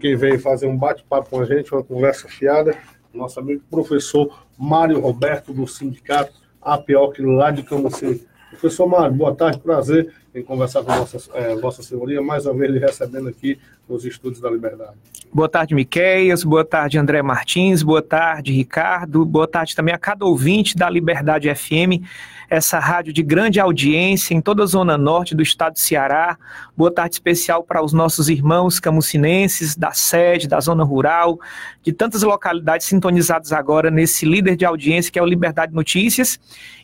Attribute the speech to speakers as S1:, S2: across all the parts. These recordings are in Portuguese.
S1: quem veio fazer um bate-papo com a gente, uma conversa fiada, nosso amigo professor Mário Roberto, do Sindicato APOC, lá de Camusim. Professor Mário, boa tarde, prazer em conversar com Vossa, é, Vossa Senhoria, mais uma vez lhe recebendo aqui nos Estudos da Liberdade.
S2: Boa tarde, Miqueias, boa tarde, André Martins, boa tarde, Ricardo, boa tarde também a cada ouvinte da Liberdade FM essa rádio de grande audiência em toda a zona norte do estado de Ceará. Boa tarde especial para os nossos irmãos camucinenses da sede, da zona rural, de tantas localidades sintonizadas agora nesse líder de audiência que é o Liberdade Notícias,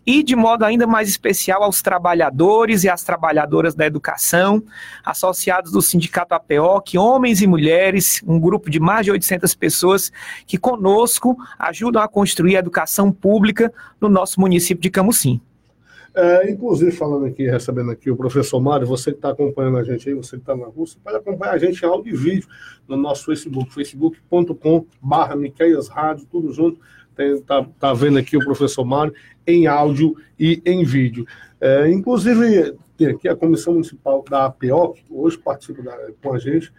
S2: e de modo ainda mais especial aos trabalhadores e às trabalhadoras da educação, associados do Sindicato APO, que homens e mulheres, um grupo de mais de 800 pessoas que conosco ajudam a construir a educação pública no nosso município de Camusim.
S1: É, inclusive, falando aqui, recebendo aqui o professor Mário, você que está acompanhando a gente aí, você que está na Rússia, pode acompanhar a gente em áudio e vídeo no nosso Facebook, facebook.com.br Miqueias Rádio, tudo junto. Está tá vendo aqui o professor Mário em áudio e em vídeo. É, inclusive, tem aqui a Comissão Municipal da APO, que hoje participa da, com a gente,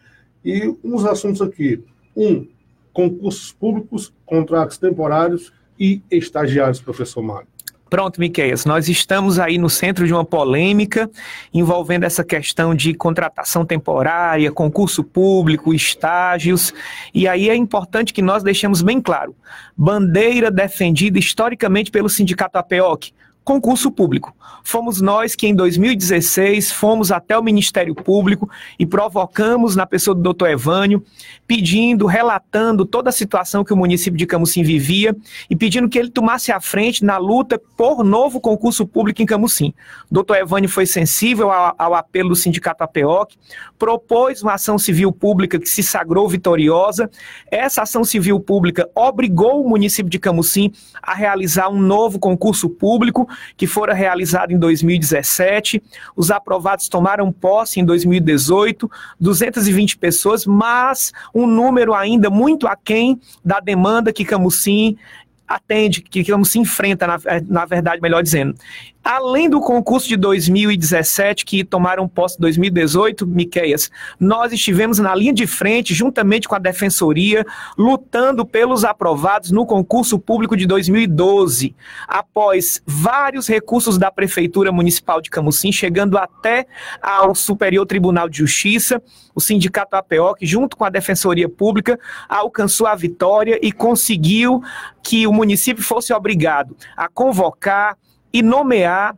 S1: e uns assuntos aqui. Um, concursos públicos, contratos temporários e estagiários, professor Mário.
S2: Pronto, Miqueias, nós estamos aí no centro de uma polêmica envolvendo essa questão de contratação temporária, concurso público, estágios, e aí é importante que nós deixemos bem claro, bandeira defendida historicamente pelo Sindicato APOC, concurso público. Fomos nós que em 2016 fomos até o Ministério Público e provocamos na pessoa do doutor Evânio, pedindo, relatando toda a situação que o município de Camusim vivia e pedindo que ele tomasse a frente na luta por novo concurso público em Camusim. O doutor Evânio foi sensível ao, ao apelo do Sindicato APOC, propôs uma ação civil pública que se sagrou vitoriosa. Essa ação civil pública obrigou o município de Camusim a realizar um novo concurso público que fora realizado em 2017. Os aprovados tomaram posse em 2018, 220 pessoas, mas um número ainda muito aquém da demanda que Camusim atende, que Camusim enfrenta, na, na verdade, melhor dizendo. Além do concurso de 2017, que tomaram posse em 2018, Miqueias, nós estivemos na linha de frente, juntamente com a Defensoria, lutando pelos aprovados no concurso público de 2012, após vários recursos da Prefeitura Municipal de Camusim, chegando até ao Superior Tribunal de Justiça, o Sindicato que junto com a Defensoria Pública, alcançou a vitória e conseguiu que o município fosse obrigado a convocar e nomear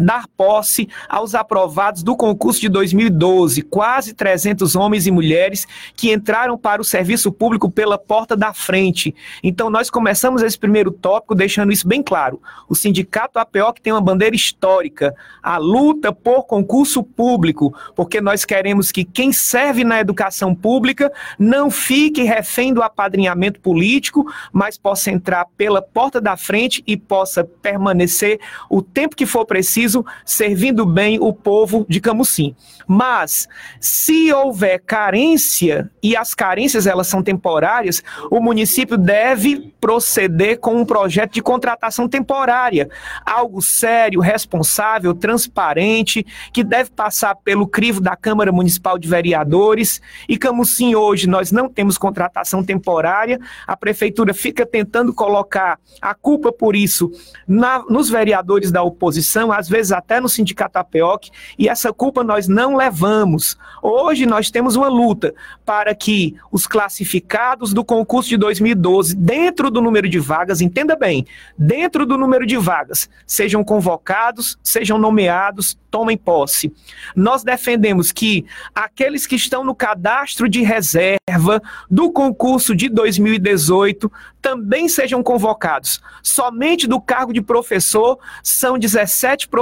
S2: dar posse aos aprovados do concurso de 2012, quase 300 homens e mulheres que entraram para o serviço público pela porta da frente. Então nós começamos esse primeiro tópico deixando isso bem claro. O sindicato APO que tem uma bandeira histórica, a luta por concurso público, porque nós queremos que quem serve na educação pública não fique refém do apadrinhamento político, mas possa entrar pela porta da frente e possa permanecer o tempo que for preciso preciso, servindo bem o povo de Camusim. Mas, se houver carência, e as carências elas são temporárias, o município deve proceder com um projeto de contratação temporária, algo sério, responsável, transparente, que deve passar pelo crivo da Câmara Municipal de Vereadores. E Camusim hoje nós não temos contratação temporária, a prefeitura fica tentando colocar a culpa por isso na, nos vereadores da oposição, às vezes vezes até no sindicato APOC, e essa culpa nós não levamos. Hoje nós temos uma luta para que os classificados do concurso de 2012, dentro do número de vagas, entenda bem, dentro do número de vagas, sejam convocados, sejam nomeados, tomem posse. Nós defendemos que aqueles que estão no cadastro de reserva do concurso de 2018 também sejam convocados. Somente do cargo de professor são 17 professores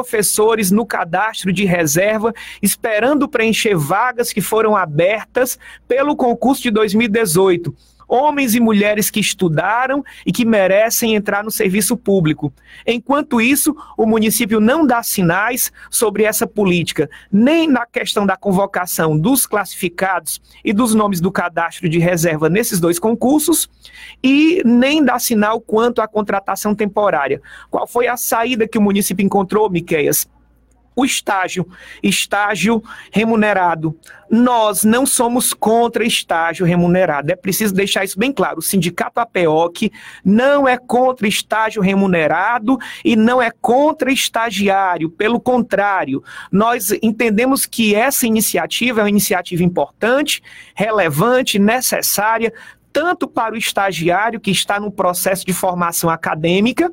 S2: no cadastro de reserva esperando preencher vagas que foram abertas pelo concurso de 2018 homens e mulheres que estudaram e que merecem entrar no serviço público. Enquanto isso, o município não dá sinais sobre essa política, nem na questão da convocação dos classificados e dos nomes do cadastro de reserva nesses dois concursos, e nem dá sinal quanto à contratação temporária. Qual foi a saída que o município encontrou, Miqueias? O estágio, estágio remunerado. Nós não somos contra estágio remunerado. É preciso deixar isso bem claro. O sindicato APEOC não é contra estágio remunerado e não é contra estagiário. Pelo contrário, nós entendemos que essa iniciativa é uma iniciativa importante, relevante, necessária, tanto para o estagiário que está no processo de formação acadêmica,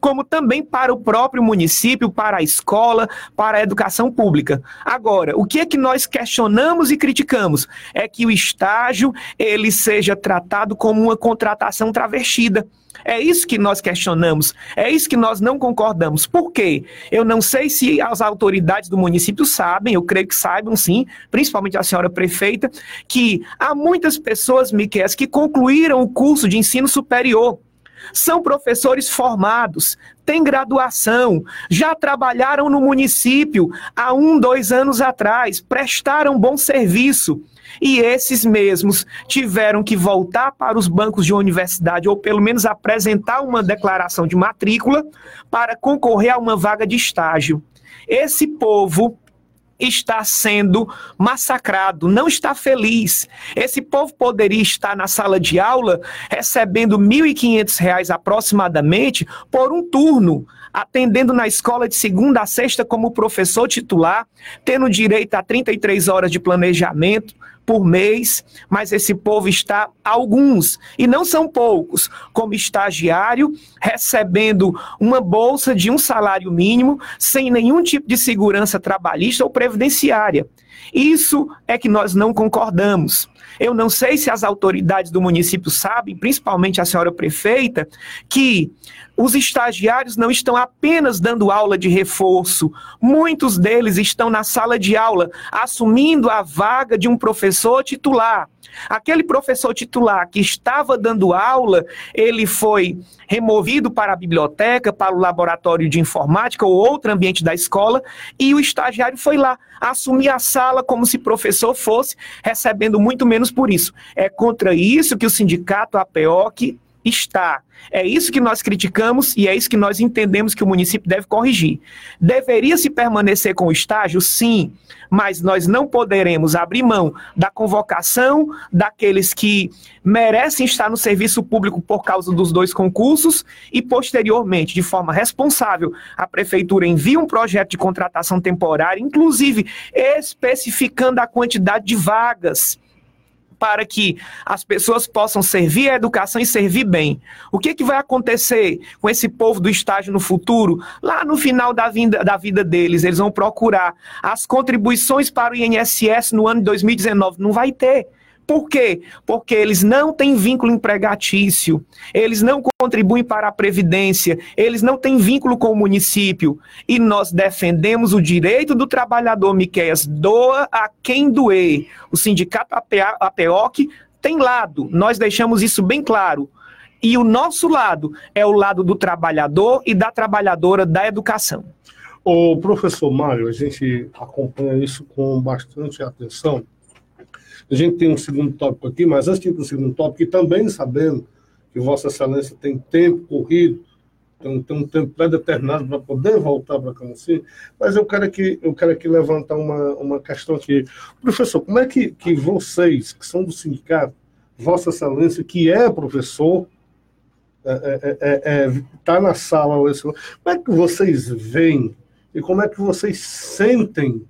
S2: como também para o próprio município, para a escola, para a educação pública. Agora, o que é que nós questionamos e criticamos? É que o estágio ele seja tratado como uma contratação travestida. É isso que nós questionamos, é isso que nós não concordamos. Por quê? Eu não sei se as autoridades do município sabem, eu creio que saibam sim, principalmente a senhora prefeita, que há muitas pessoas, Miquel, que concluíram o curso de ensino superior. São professores formados, têm graduação, já trabalharam no município há um, dois anos atrás, prestaram bom serviço e esses mesmos tiveram que voltar para os bancos de universidade ou pelo menos apresentar uma declaração de matrícula para concorrer a uma vaga de estágio. Esse povo está sendo massacrado, não está feliz. Esse povo poderia estar na sala de aula recebendo R$ 1.500 aproximadamente por um turno, atendendo na escola de segunda a sexta como professor titular, tendo direito a 33 horas de planejamento, por mês, mas esse povo está, alguns, e não são poucos, como estagiário, recebendo uma bolsa de um salário mínimo, sem nenhum tipo de segurança trabalhista ou previdenciária. Isso é que nós não concordamos. Eu não sei se as autoridades do município sabem, principalmente a senhora prefeita, que os estagiários não estão apenas dando aula de reforço, muitos deles estão na sala de aula assumindo a vaga de um professor titular. Aquele professor titular que estava dando aula, ele foi removido para a biblioteca, para o laboratório de informática ou outro ambiente da escola, e o estagiário foi lá assumir a sala como se professor fosse, recebendo muito menos por isso. É contra isso que o sindicato APOC está. É isso que nós criticamos e é isso que nós entendemos que o município deve corrigir. Deveria se permanecer com o estágio? Sim, mas nós não poderemos abrir mão da convocação daqueles que merecem estar no serviço público por causa dos dois concursos e, posteriormente, de forma responsável, a prefeitura envia um projeto de contratação temporária, inclusive especificando a quantidade de vagas para que as pessoas possam servir a educação e servir bem. O que, que vai acontecer com esse povo do estágio no futuro? Lá no final da vida, da vida deles, eles vão procurar as contribuições para o INSS no ano de 2019. Não vai ter. Por quê? Porque eles não têm vínculo empregatício, eles não contribuem para a Previdência, eles não têm vínculo com o município. E nós defendemos o direito do trabalhador, Miqueias, doa a quem doer. O sindicato APEOC tem lado, nós deixamos isso bem claro. E o nosso lado é o lado do trabalhador e da trabalhadora da educação.
S1: O professor Mário, a gente acompanha isso com bastante atenção a gente tem um segundo tópico aqui, mas antes de ir para o segundo tópico, e também sabendo que Vossa Excelência tem tempo corrido, tem, tem um tempo pré-determinado para poder voltar para Camocim, mas eu quero aqui, eu quero aqui levantar uma, uma questão aqui. Professor, como é que, que vocês, que são do sindicato, Vossa Excelência, que é professor, está é, é, é, é tá na sala, como é que vocês veem e como é que vocês sentem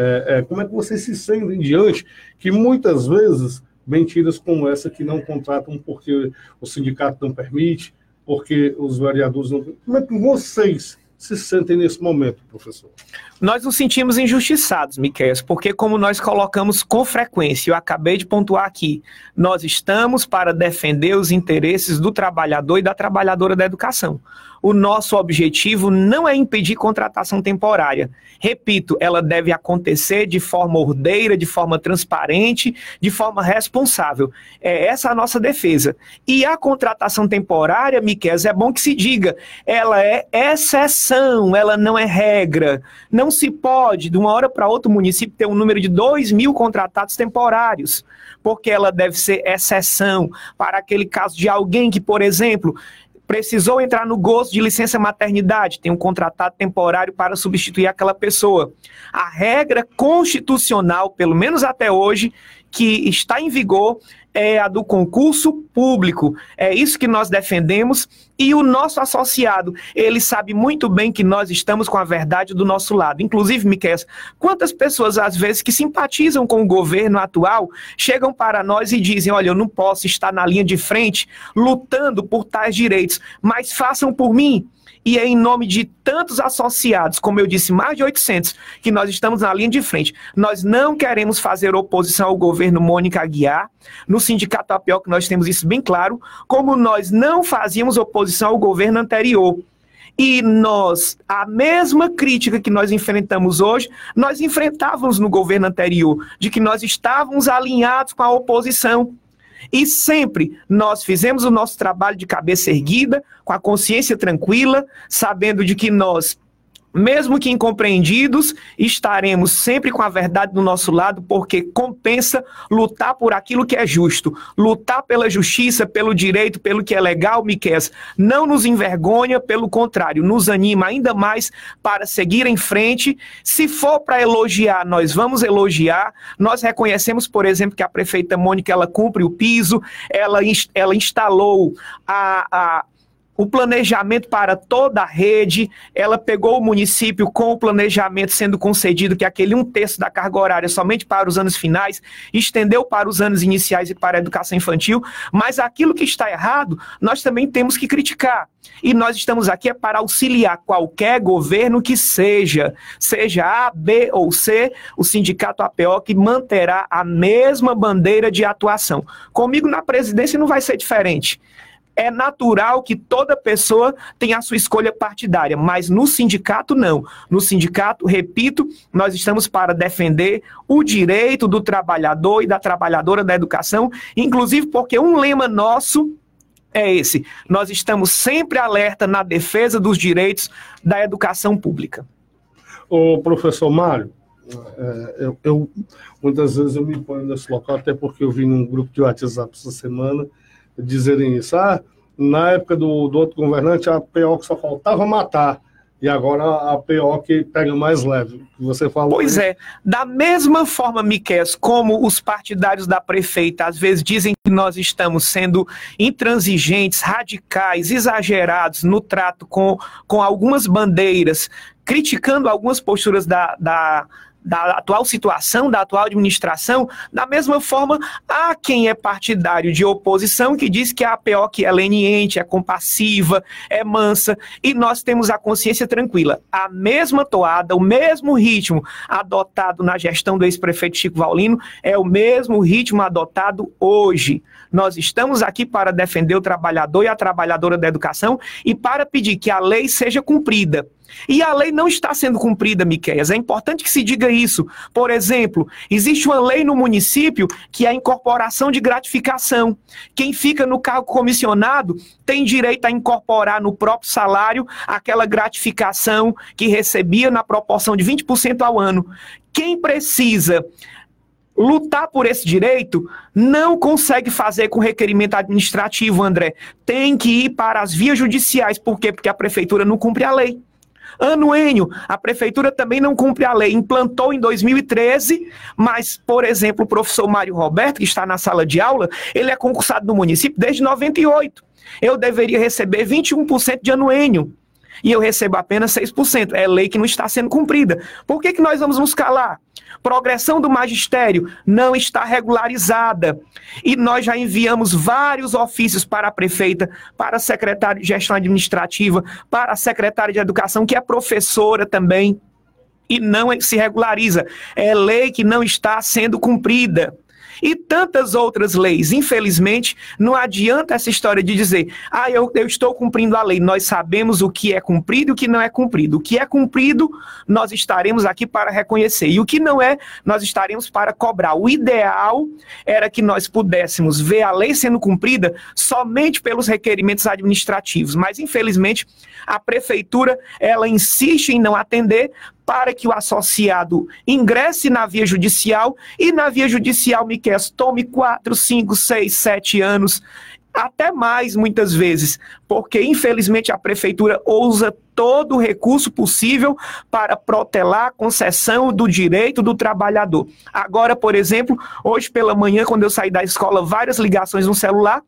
S1: é, é, como é que vocês se sentem diante que muitas vezes mentiras como essa que não contratam porque o sindicato não permite, porque os vereadores não. Como é que vocês se sentem nesse momento, professor?
S2: Nós nos sentimos injustiçados, Miquel, porque como nós colocamos com frequência, eu acabei de pontuar aqui, nós estamos para defender os interesses do trabalhador e da trabalhadora da educação o nosso objetivo não é impedir contratação temporária. Repito, ela deve acontecer de forma ordeira, de forma transparente, de forma responsável. É essa a nossa defesa. E a contratação temporária, Miquel, é bom que se diga, ela é exceção, ela não é regra. Não se pode, de uma hora para outra, o município ter um número de 2 mil contratados temporários, porque ela deve ser exceção para aquele caso de alguém que, por exemplo, Precisou entrar no gozo de licença maternidade, tem um contratado temporário para substituir aquela pessoa. A regra constitucional, pelo menos até hoje, que está em vigor é a do concurso público. É isso que nós defendemos e o nosso associado, ele sabe muito bem que nós estamos com a verdade do nosso lado. Inclusive, Miquel, quantas pessoas às vezes que simpatizam com o governo atual chegam para nós e dizem: "Olha, eu não posso estar na linha de frente lutando por tais direitos, mas façam por mim" e é em nome de tantos associados, como eu disse, mais de 800, que nós estamos na linha de frente. Nós não queremos fazer oposição ao governo Mônica Aguiar. No Sindicato que nós temos isso bem claro, como nós não fazíamos oposição ao governo anterior. E nós, a mesma crítica que nós enfrentamos hoje, nós enfrentávamos no governo anterior, de que nós estávamos alinhados com a oposição. E sempre nós fizemos o nosso trabalho de cabeça erguida, com a consciência tranquila, sabendo de que nós mesmo que incompreendidos, estaremos sempre com a verdade do nosso lado, porque compensa lutar por aquilo que é justo, lutar pela justiça, pelo direito, pelo que é legal, Miquel. Não nos envergonha, pelo contrário, nos anima ainda mais para seguir em frente. Se for para elogiar, nós vamos elogiar. Nós reconhecemos, por exemplo, que a prefeita Mônica ela cumpre o piso, ela, ela instalou a, a o planejamento para toda a rede, ela pegou o município com o planejamento sendo concedido, que é aquele um terço da carga horária somente para os anos finais, estendeu para os anos iniciais e para a educação infantil, mas aquilo que está errado, nós também temos que criticar. E nós estamos aqui é para auxiliar qualquer governo que seja, seja A, B ou C, o sindicato APO que manterá a mesma bandeira de atuação. Comigo na presidência não vai ser diferente é natural que toda pessoa tenha a sua escolha partidária, mas no sindicato não. No sindicato, repito, nós estamos para defender o direito do trabalhador e da trabalhadora da educação, inclusive porque um lema nosso é esse: nós estamos sempre alerta na defesa dos direitos da educação pública.
S1: O professor Mário, é, eu, eu, muitas vezes eu me ponho nesse local, até porque eu vi num grupo de WhatsApp essa semana dizerem isso. Ah, na época do, do outro governante, a PO que só faltava matar. E agora a PO que pega mais leve. Você falou.
S2: Pois é. Da mesma forma, Miquel, como os partidários da prefeita às vezes dizem que nós estamos sendo intransigentes, radicais, exagerados no trato com, com algumas bandeiras, criticando algumas posturas da, da da atual situação, da atual administração, da mesma forma, há quem é partidário de oposição que diz que a APO que é leniente, é compassiva, é mansa, e nós temos a consciência tranquila. A mesma toada, o mesmo ritmo adotado na gestão do ex-prefeito Chico Vaulino é o mesmo ritmo adotado hoje. Nós estamos aqui para defender o trabalhador e a trabalhadora da educação e para pedir que a lei seja cumprida. E a lei não está sendo cumprida, Miqueias. É importante que se diga isso. Por exemplo, existe uma lei no município que é a incorporação de gratificação. Quem fica no cargo comissionado tem direito a incorporar no próprio salário aquela gratificação que recebia na proporção de 20% ao ano. Quem precisa lutar por esse direito não consegue fazer com requerimento administrativo, André. Tem que ir para as vias judiciais. Por quê? Porque a prefeitura não cumpre a lei. Anuênio, a prefeitura também não cumpre a lei. Implantou em 2013, mas, por exemplo, o professor Mário Roberto, que está na sala de aula, ele é concursado no município desde 98. Eu deveria receber 21% de anuênio e eu recebo apenas 6%. É lei que não está sendo cumprida. Por que, que nós vamos nos calar? Progressão do magistério não está regularizada. E nós já enviamos vários ofícios para a prefeita, para a secretária de gestão administrativa, para a secretária de educação, que é professora também, e não se regulariza. É lei que não está sendo cumprida e tantas outras leis. Infelizmente, não adianta essa história de dizer, ah, eu, eu estou cumprindo a lei. Nós sabemos o que é cumprido e o que não é cumprido. O que é cumprido, nós estaremos aqui para reconhecer. E o que não é, nós estaremos para cobrar. O ideal era que nós pudéssemos ver a lei sendo cumprida somente pelos requerimentos administrativos. Mas, infelizmente, a prefeitura ela insiste em não atender para que o associado ingresse na via judicial. E na via judicial, Miquel, tome 4, 5, 6, 7 anos até mais muitas vezes, porque infelizmente a prefeitura usa todo o recurso possível para protelar a concessão do direito do trabalhador. Agora, por exemplo, hoje pela manhã, quando eu saí da escola, várias ligações no celular,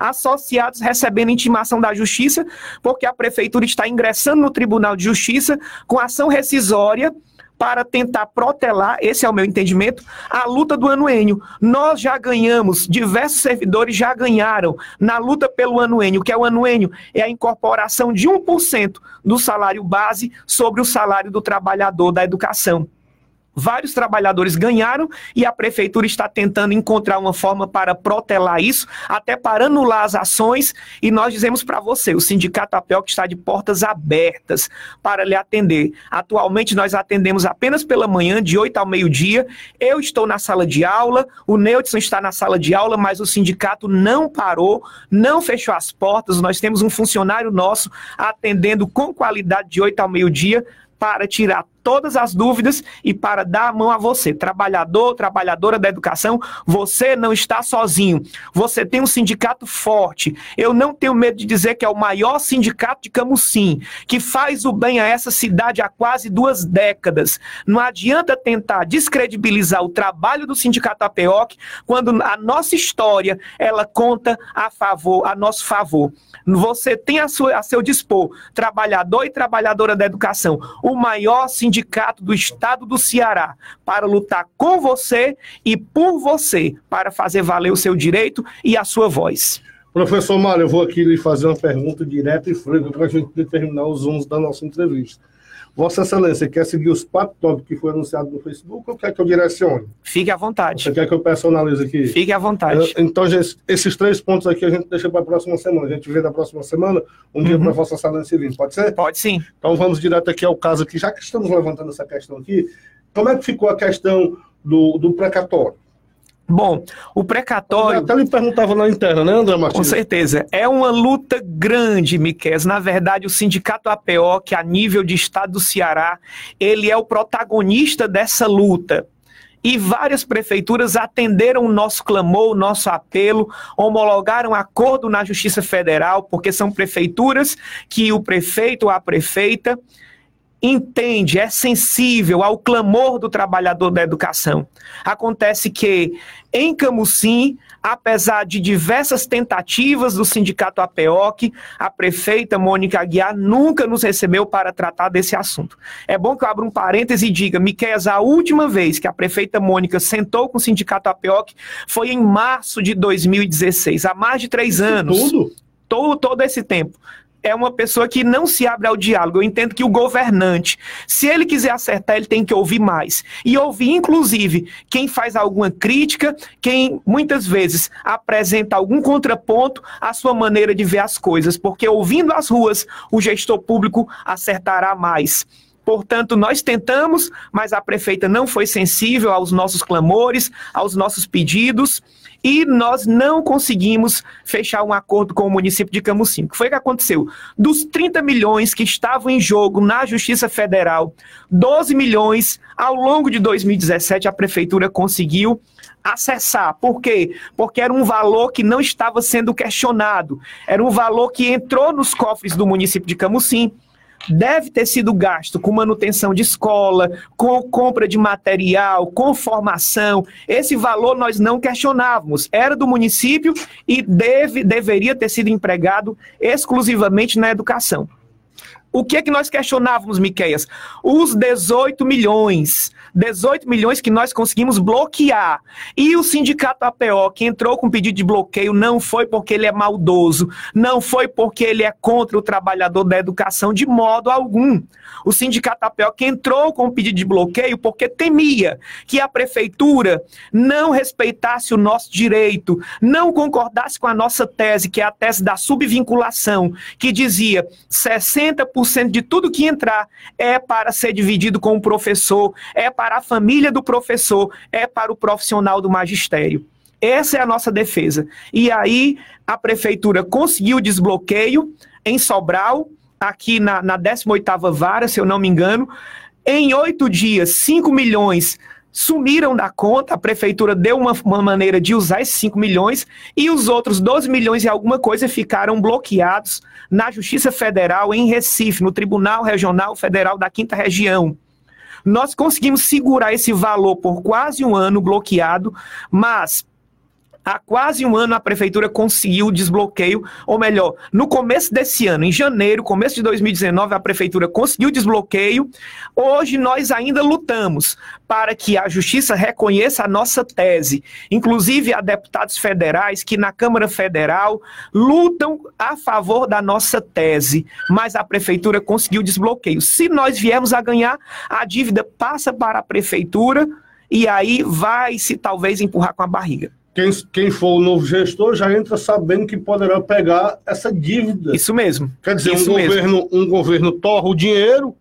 S2: associados recebendo intimação da justiça, porque a prefeitura está ingressando no Tribunal de Justiça com ação rescisória para tentar protelar, esse é o meu entendimento, a luta do anuênio. Nós já ganhamos, diversos servidores já ganharam na luta pelo anuênio, que é o anuênio, é a incorporação de 1% do salário base sobre o salário do trabalhador da educação. Vários trabalhadores ganharam e a prefeitura está tentando encontrar uma forma para protelar isso, até para anular as ações. E nós dizemos para você: o Sindicato APEL está de portas abertas para lhe atender. Atualmente nós atendemos apenas pela manhã, de 8 ao meio-dia. Eu estou na sala de aula, o Neudson está na sala de aula, mas o sindicato não parou, não fechou as portas. Nós temos um funcionário nosso atendendo com qualidade de 8 ao meio-dia para tirar todas as dúvidas e para dar a mão a você, trabalhador, trabalhadora da educação, você não está sozinho. Você tem um sindicato forte. Eu não tenho medo de dizer que é o maior sindicato de Camusim, que faz o bem a essa cidade há quase duas décadas. Não adianta tentar descredibilizar o trabalho do sindicato APEOC quando a nossa história ela conta a favor, a nosso favor. Você tem a, sua, a seu dispor trabalhador e trabalhadora da educação, o maior sindicato sindicato do estado do Ceará para lutar com você e por você para fazer valer o seu direito e a sua voz.
S1: Professor Mário, eu vou aqui lhe fazer uma pergunta direta e franca para a gente determinar os rumos da nossa entrevista. Vossa Excelência quer seguir os quatro tópicos que foi anunciado no Facebook ou quer que eu direcione?
S2: Fique à vontade.
S1: Você quer que eu personalize aqui?
S2: Fique à vontade.
S1: Então, gente, esses três pontos aqui a gente deixa para a próxima semana. A gente vê na próxima semana um uhum. dia para Vossa Excelência vir. Pode ser?
S2: Pode sim.
S1: Então vamos direto aqui ao caso aqui. Já que estamos levantando essa questão aqui, como é que ficou a questão do, do precatório?
S2: Bom, o precatório. Eu
S1: até me perguntava na interna, né, André Martins?
S2: Com certeza. É uma luta grande, Miquel. Na verdade, o Sindicato APO, que a nível de estado do Ceará, ele é o protagonista dessa luta. E várias prefeituras atenderam o nosso clamor, o nosso apelo, homologaram acordo na Justiça Federal, porque são prefeituras que o prefeito ou a prefeita entende, é sensível ao clamor do trabalhador da educação. Acontece que em Camusim, apesar de diversas tentativas do sindicato APEOC, a prefeita Mônica Aguiar nunca nos recebeu para tratar desse assunto. É bom que eu abra um parêntese e diga, Miquel, a última vez que a prefeita Mônica sentou com o sindicato APEOC foi em março de 2016, há mais de três anos.
S1: Tudo?
S2: Todo, todo esse tempo é uma pessoa que não se abre ao diálogo. Eu entendo que o governante, se ele quiser acertar, ele tem que ouvir mais. E ouvir, inclusive, quem faz alguma crítica, quem muitas vezes apresenta algum contraponto à sua maneira de ver as coisas. Porque ouvindo as ruas, o gestor público acertará mais. Portanto, nós tentamos, mas a prefeita não foi sensível aos nossos clamores, aos nossos pedidos e nós não conseguimos fechar um acordo com o município de Camusim. O que foi que aconteceu? Dos 30 milhões que estavam em jogo na Justiça Federal, 12 milhões ao longo de 2017 a prefeitura conseguiu acessar. Por quê? Porque era um valor que não estava sendo questionado. Era um valor que entrou nos cofres do município de Camusim deve ter sido gasto com manutenção de escola, com compra de material, com formação. Esse valor nós não questionávamos, era do município e deve, deveria ter sido empregado exclusivamente na educação. O que é que nós questionávamos, Miqueias? Os 18 milhões. 18 milhões que nós conseguimos bloquear. E o sindicato APO, que entrou com pedido de bloqueio, não foi porque ele é maldoso, não foi porque ele é contra o trabalhador da educação de modo algum. O sindicato APO que entrou com pedido de bloqueio porque temia que a prefeitura não respeitasse o nosso direito, não concordasse com a nossa tese, que é a tese da subvinculação, que dizia 60% 100% de tudo que entrar é para ser dividido com o professor, é a família do professor, é para o profissional do magistério. Essa é a nossa defesa. E aí a prefeitura conseguiu desbloqueio em Sobral, aqui na, na 18ª vara, se eu não me engano. Em oito dias, 5 milhões sumiram da conta, a prefeitura deu uma, uma, maneira de usar esses 5 milhões e os outros 12 milhões e alguma coisa ficaram bloqueados na Justiça Federal em Recife, no Tribunal Regional Federal da Quinta Região. Nós conseguimos segurar esse valor por quase um ano bloqueado, mas Há quase um ano a prefeitura conseguiu o desbloqueio, ou melhor, no começo desse ano, em janeiro, começo de 2019, a prefeitura conseguiu o desbloqueio. Hoje nós ainda lutamos para que a justiça reconheça a nossa tese. Inclusive há deputados federais que na Câmara Federal lutam a favor da nossa tese, mas a prefeitura conseguiu o desbloqueio. Se nós viemos a ganhar, a dívida passa para a prefeitura e aí vai se talvez empurrar com a barriga
S1: quem, quem for o novo gestor já entra sabendo que poderá pegar essa dívida.
S2: Isso mesmo.
S1: Quer dizer,
S2: um
S1: governo, um governo torra o dinheiro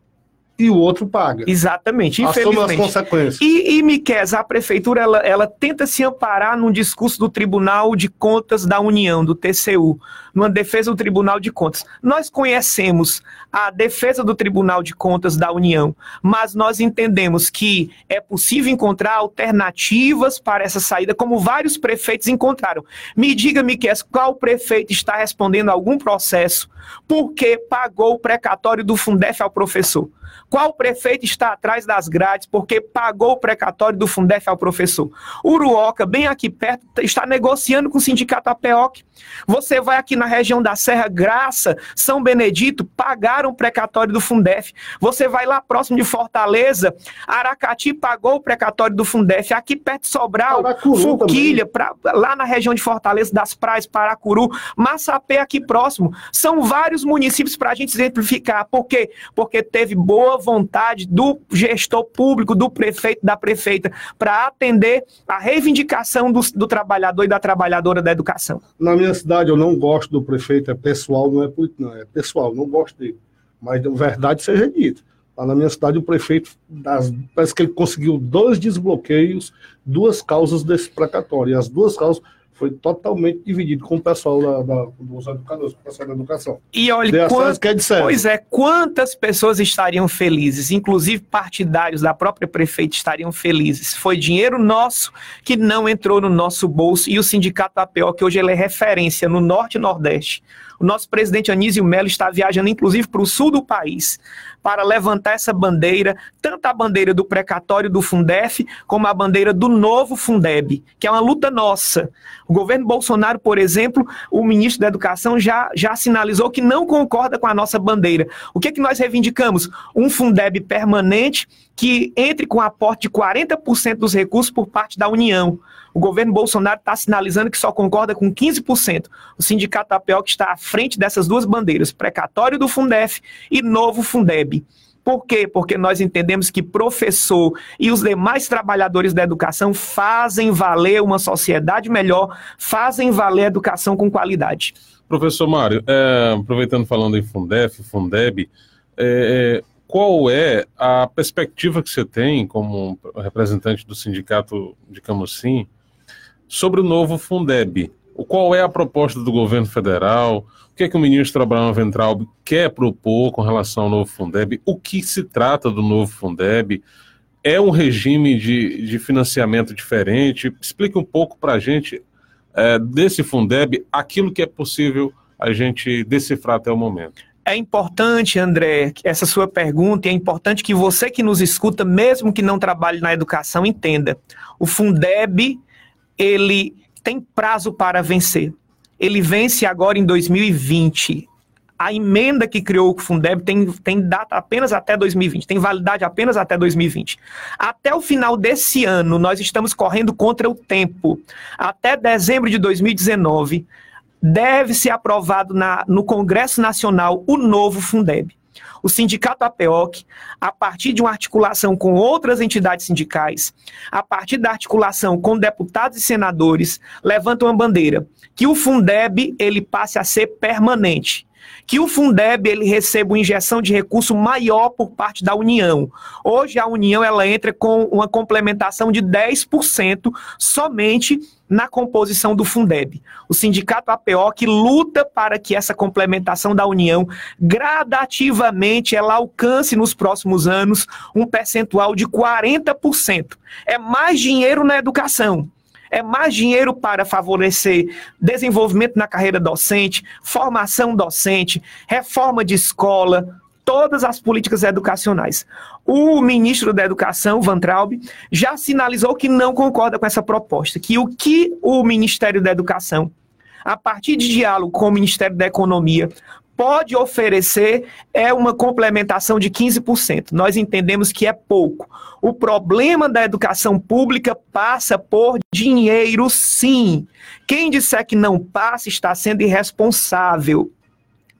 S1: e o outro paga.
S2: Exatamente,
S1: infelizmente. as consequências.
S2: E, e Miquel, a prefeitura, ela, ela tenta se amparar num discurso do Tribunal de Contas da União, do TCU, numa defesa do Tribunal de Contas. Nós conhecemos a defesa do Tribunal de Contas da União, mas nós entendemos que é possível encontrar alternativas para essa saída, como vários prefeitos encontraram. Me diga, Miquel, qual prefeito está respondendo a algum processo porque pagou o precatório do Fundef ao professor? Qual prefeito está atrás das grades porque pagou o precatório do Fundef ao professor? Uruoca, bem aqui perto, está negociando com o sindicato APEOC. Você vai aqui na região da Serra Graça, São Benedito, pagaram o precatório do Fundef. Você vai lá próximo de Fortaleza, Aracati pagou o precatório do Fundef. Aqui perto de Sobral, Fuquilha, pra, lá na região de Fortaleza, das praias, Paracuru, Massapé aqui próximo. São vários municípios para a gente exemplificar. Por quê? Porque teve boa vontade do gestor público, do prefeito, da prefeita, para atender a reivindicação do, do trabalhador e da trabalhadora da educação.
S1: Na minha cidade, eu não gosto do prefeito, é pessoal, não é político, não, é pessoal, não gosto dele. Mas a verdade seja dita. Lá na minha cidade, o prefeito, das, parece que ele conseguiu dois desbloqueios, duas causas desse precatório. E as duas causas foi totalmente dividido com o pessoal da, da, dos educadores, com o pessoal da educação.
S2: E olha, quant... que é pois é, quantas pessoas estariam felizes, inclusive partidários da própria prefeita estariam felizes. Foi dinheiro nosso que não entrou no nosso bolso e o sindicato APO, que hoje ele é referência no Norte e Nordeste, o nosso presidente Anísio Melo está viajando, inclusive, para o sul do país, para levantar essa bandeira, tanto a bandeira do precatório do Fundef, como a bandeira do novo Fundeb, que é uma luta nossa. O governo Bolsonaro, por exemplo, o ministro da Educação já, já sinalizou que não concorda com a nossa bandeira. O que, é que nós reivindicamos? Um Fundeb permanente que entre com aporte de 40% dos recursos por parte da União. O governo Bolsonaro está sinalizando que só concorda com 15%. O sindicato que está à frente dessas duas bandeiras, precatório do Fundef e novo Fundeb. Por quê? Porque nós entendemos que professor e os demais trabalhadores da educação fazem valer uma sociedade melhor, fazem valer a educação com qualidade.
S3: Professor Mário, é, aproveitando falando em Fundef, Fundeb, é, é qual é a perspectiva que você tem como representante do sindicato de Camocim sobre o novo Fundeb. Qual é a proposta do governo federal? O que é que o ministro Abraão Ventral quer propor com relação ao novo Fundeb? O que se trata do novo Fundeb? É um regime de, de financiamento diferente? Explique um pouco para a gente é, desse Fundeb, aquilo que é possível a gente decifrar até o momento.
S2: É importante, André, essa sua pergunta, e é importante que você que nos escuta, mesmo que não trabalhe na educação, entenda. O Fundeb ele tem prazo para vencer. Ele vence agora em 2020. A emenda que criou o Fundeb tem, tem data apenas até 2020, tem validade apenas até 2020. Até o final desse ano, nós estamos correndo contra o tempo. Até dezembro de 2019, deve ser aprovado na, no Congresso Nacional o novo Fundeb o Sindicato APEOC, a partir de uma articulação com outras entidades sindicais, a partir da articulação com deputados e senadores, levanta uma bandeira que o Fundeb ele passe a ser permanente que o Fundeb ele receba uma injeção de recurso maior por parte da União. Hoje a União ela entra com uma complementação de 10% somente na composição do Fundeb. O sindicato APO que luta para que essa complementação da União gradativamente ela alcance nos próximos anos um percentual de 40%. É mais dinheiro na educação é mais dinheiro para favorecer desenvolvimento na carreira docente, formação docente, reforma de escola, todas as políticas educacionais. O ministro da Educação, Van Traub, já sinalizou que não concorda com essa proposta, que o que o Ministério da Educação, a partir de diálogo com o Ministério da Economia, pode oferecer é uma complementação de 15%. Nós entendemos que é pouco. O problema da educação pública passa por dinheiro, sim. Quem disser que não passa está sendo irresponsável.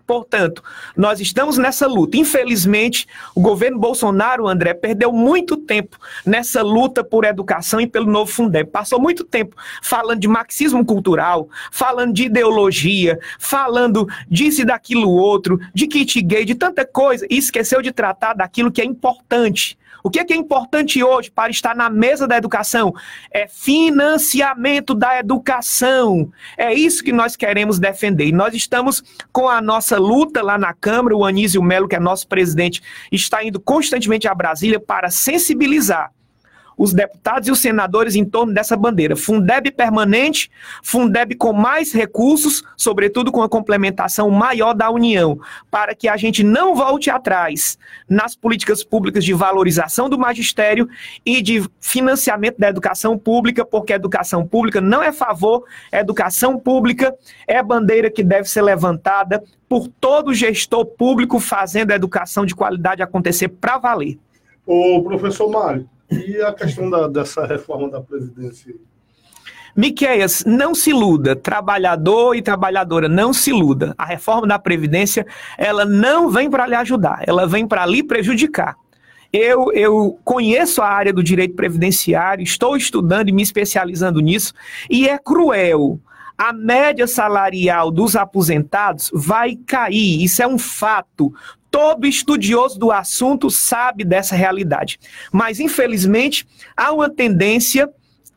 S2: Portanto, nós estamos nessa luta. Infelizmente, o governo Bolsonaro, André, perdeu muito tempo nessa luta por educação e pelo novo Fundeb. Passou muito tempo falando de marxismo cultural, falando de ideologia, falando disso e daquilo outro, de kit gay, de tanta coisa, e esqueceu de tratar daquilo que é importante o que é, que é importante hoje para estar na mesa da educação? É financiamento da educação. É isso que nós queremos defender. E nós estamos com a nossa luta lá na Câmara. O Anísio Melo, que é nosso presidente, está indo constantemente a Brasília para sensibilizar os deputados e os senadores em torno dessa bandeira. Fundeb permanente, Fundeb com mais recursos, sobretudo com a complementação maior da União, para que a gente não volte atrás nas políticas públicas de valorização do magistério e de financiamento da educação pública, porque a educação pública não é favor, a educação pública é bandeira que deve ser levantada por todo gestor público fazendo a educação de qualidade acontecer para valer.
S1: O professor Mário, e a questão da, dessa reforma da Previdência?
S2: Miqueias, não se iluda, trabalhador e trabalhadora, não se iluda. A reforma da Previdência, ela não vem para lhe ajudar, ela vem para lhe prejudicar. Eu, eu conheço a área do direito previdenciário, estou estudando e me especializando nisso, e é cruel. A média salarial dos aposentados vai cair, isso é um fato. Todo estudioso do assunto sabe dessa realidade. Mas, infelizmente, há uma tendência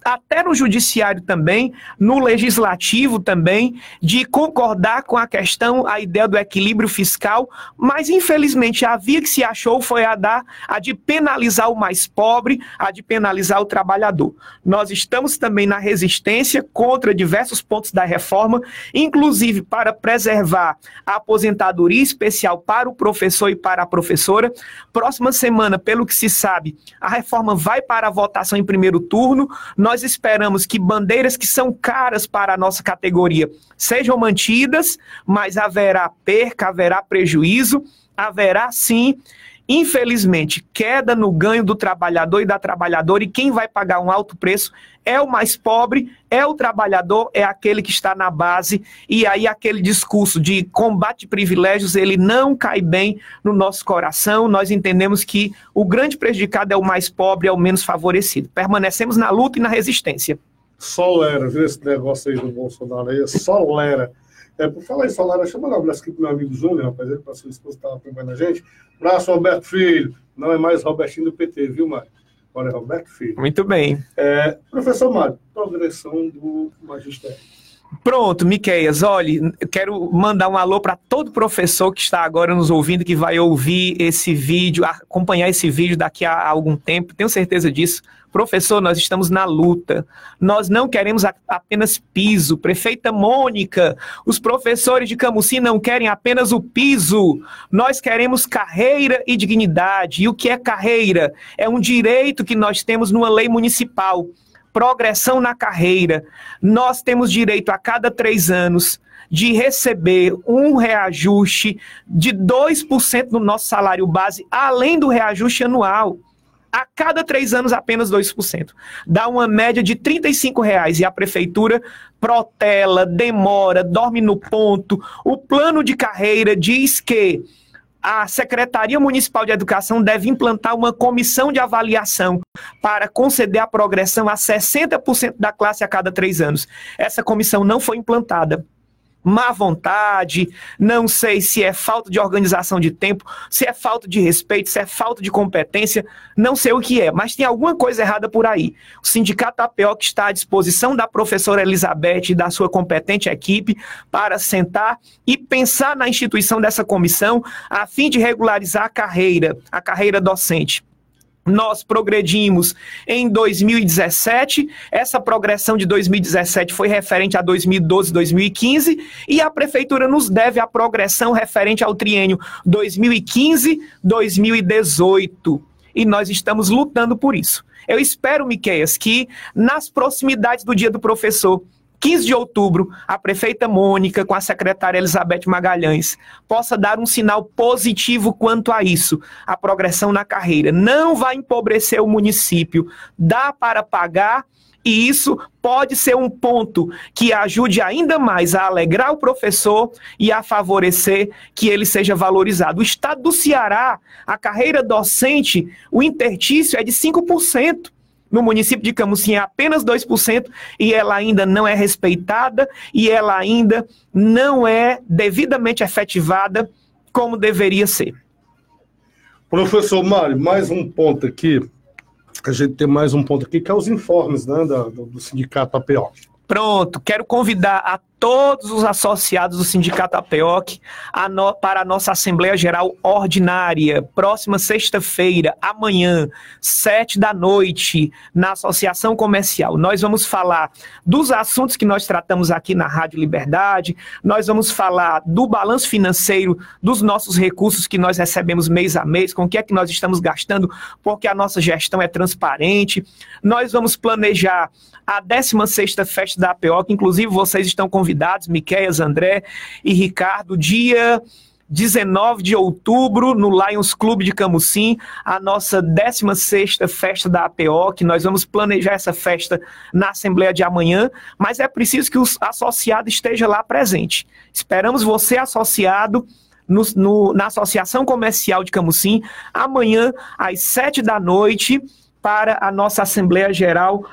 S2: até no judiciário também, no legislativo também, de concordar com a questão, a ideia do equilíbrio fiscal, mas infelizmente a via que se achou foi a da a de penalizar o mais pobre, a de penalizar o trabalhador. Nós estamos também na resistência contra diversos pontos da reforma, inclusive para preservar a aposentadoria especial para o professor e para a professora. Próxima semana, pelo que se sabe, a reforma vai para a votação em primeiro turno. Nós nós esperamos que bandeiras que são caras para a nossa categoria sejam mantidas, mas haverá perca, haverá prejuízo, haverá sim Infelizmente, queda no ganho do trabalhador e da trabalhadora, e quem vai pagar um alto preço é o mais pobre, é o trabalhador, é aquele que está na base, e aí aquele discurso de combate privilégios, ele não cai bem no nosso coração. Nós entendemos que o grande prejudicado é o mais pobre, é o menos favorecido. Permanecemos na luta e na resistência.
S1: Solera, viu esse negócio aí do Bolsonaro aí? Solera. É, por falar em salário, chama um abraço aqui pro meu amigo Júnior, rapaz, ele para sua esposa estava acompanhando a gente. Abraço, Roberto Filho. Não é mais Robertinho do PT, viu, Mário? Agora é Roberto Filho.
S2: Muito bem.
S1: É, professor Mário, progressão do magistério.
S2: Pronto, Miqueias, olha, eu quero mandar um alô para todo professor que está agora nos ouvindo, que vai ouvir esse vídeo, acompanhar esse vídeo daqui a algum tempo, tenho certeza disso. Professor, nós estamos na luta. Nós não queremos apenas piso. Prefeita Mônica, os professores de Camusim não querem apenas o piso. Nós queremos carreira e dignidade. E o que é carreira? É um direito que nós temos numa lei municipal progressão na carreira. Nós temos direito a cada três anos de receber um reajuste de 2% no nosso salário base, além do reajuste anual. A cada três anos, apenas 2%. Dá uma média de R$ reais e a prefeitura protela, demora, dorme no ponto. O plano de carreira diz que a Secretaria Municipal de Educação deve implantar uma comissão de avaliação para conceder a progressão a 60% da classe a cada três anos. Essa comissão não foi implantada. Má vontade, não sei se é falta de organização de tempo, se é falta de respeito, se é falta de competência, não sei o que é, mas tem alguma coisa errada por aí. O sindicato APO que está à disposição da professora Elizabeth e da sua competente equipe para sentar e pensar na instituição dessa comissão a fim de regularizar a carreira, a carreira docente nós progredimos em 2017. Essa progressão de 2017 foi referente a 2012, 2015 e a prefeitura nos deve a progressão referente ao triênio 2015-2018. E nós estamos lutando por isso. Eu espero, Miqueias, que nas proximidades do Dia do Professor 15 de outubro, a prefeita Mônica, com a secretária Elizabeth Magalhães, possa dar um sinal positivo quanto a isso. A progressão na carreira não vai empobrecer o município, dá para pagar. E isso pode ser um ponto que ajude ainda mais a alegrar o professor e a favorecer que ele seja valorizado. O estado do Ceará, a carreira docente, o intertício é de 5%. No município de Camusim é apenas 2% e ela ainda não é respeitada e ela ainda não é devidamente efetivada como deveria ser.
S1: Professor Mário, mais um ponto aqui, a gente tem mais um ponto aqui, que é os informes né, do, do sindicato APO.
S2: Pronto, quero convidar a todos os associados do Sindicato APEOC no, para a nossa Assembleia Geral Ordinária, próxima sexta-feira, amanhã, sete da noite, na Associação Comercial. Nós vamos falar dos assuntos que nós tratamos aqui na Rádio Liberdade, nós vamos falar do balanço financeiro dos nossos recursos que nós recebemos mês a mês, com o que é que nós estamos gastando, porque a nossa gestão é transparente. Nós vamos planejar a 16ª Festa da APEOC, inclusive vocês estão convidados convidados, Miqueias, André e Ricardo, dia 19 de outubro, no Lions Clube de Camusim, a nossa 16ª festa da APO, que nós vamos planejar essa festa na Assembleia de amanhã, mas é preciso que o associado esteja lá presente. Esperamos você, associado, no, no, na Associação Comercial de Camusim, amanhã, às 7 da noite, para a nossa Assembleia Geral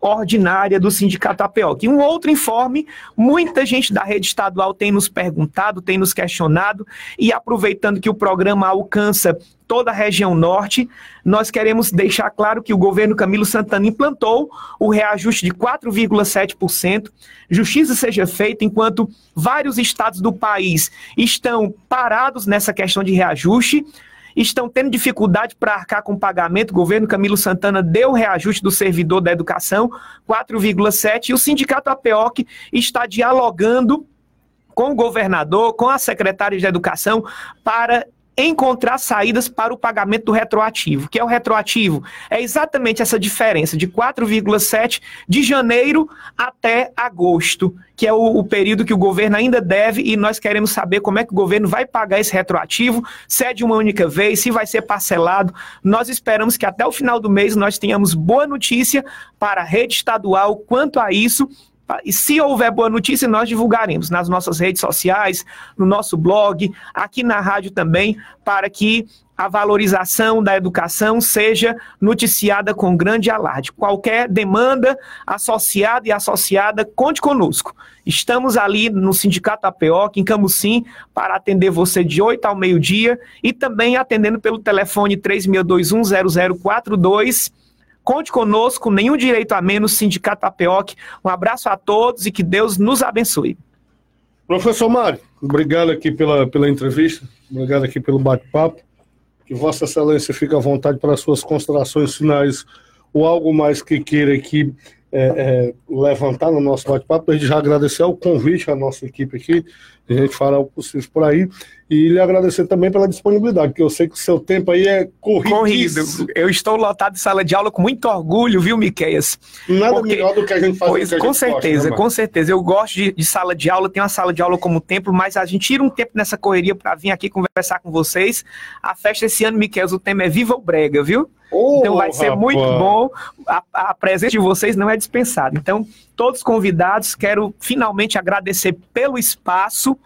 S2: ordinária do Sindicato APOC. E um outro informe, muita gente da rede estadual tem nos perguntado, tem nos questionado, e aproveitando que o programa alcança toda a região norte, nós queremos deixar claro que o governo Camilo Santana implantou o reajuste de 4,7%. Justiça seja feita enquanto vários estados do país estão parados nessa questão de reajuste estão tendo dificuldade para arcar com pagamento. O governo Camilo Santana deu reajuste do servidor da educação, 4,7%, e o sindicato APOC está dialogando com o governador, com a secretária de Educação, para encontrar saídas para o pagamento do retroativo. que é o retroativo? É exatamente essa diferença de 4,7 de janeiro até agosto, que é o, o, período que o governo ainda deve e nós queremos saber como é que o governo vai pagar esse retroativo, se é de uma única vez, se vai ser parcelado. Nós esperamos que até o final do mês nós tenhamos boa notícia para a rede estadual quanto a isso e se houver boa notícia, nós divulgaremos nas nossas redes sociais, no nosso blog, aqui na rádio também, para que a valorização da educação seja noticiada com grande alarde. Qualquer demanda associada e associada, conte conosco. Estamos ali no Sindicato APO, em Camusim, para atender você de 8 ao meio-dia e também atendendo pelo telefone 36210042 Conte conosco, nenhum direito a menos, Sindicato APOC. Um abraço a todos e que Deus nos abençoe.
S1: Professor Mário, obrigado aqui pela, pela entrevista, obrigado aqui pelo bate-papo. Que Vossa Excelência fique à vontade para as suas considerações finais ou algo mais que queira aqui é, é, levantar no nosso bate-papo. A gente já agradecer o convite à nossa equipe aqui, a gente fará o possível por aí. E lhe agradecer também pela disponibilidade, porque eu sei que o seu tempo aí é corrido. Corrido.
S2: Eu estou lotado de sala de aula com muito orgulho, viu, Miqueias?
S1: Nada porque, melhor do que a gente fazer
S2: pois, Com certeza, gosta, né, com certeza. Eu gosto de, de, sala de aula, tenho uma sala de aula como templo, mas a gente tira um tempo nessa correria para vir aqui conversar com vocês. A festa esse ano, Miqueias, o tema é Viva o Brega, viu? Oh, então vai ser rapaz. muito bom. A, a presença de vocês não é dispensada. Então, todos convidados, quero finalmente agradecer pelo espaço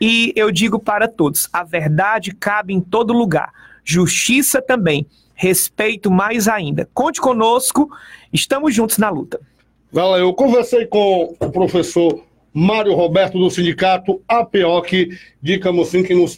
S2: e eu digo para todos: a verdade cabe em todo lugar, justiça também, respeito mais ainda. Conte conosco, estamos juntos na luta.
S1: Valeu, eu conversei com o professor Mário Roberto do Sindicato APOC de Camocim, que nos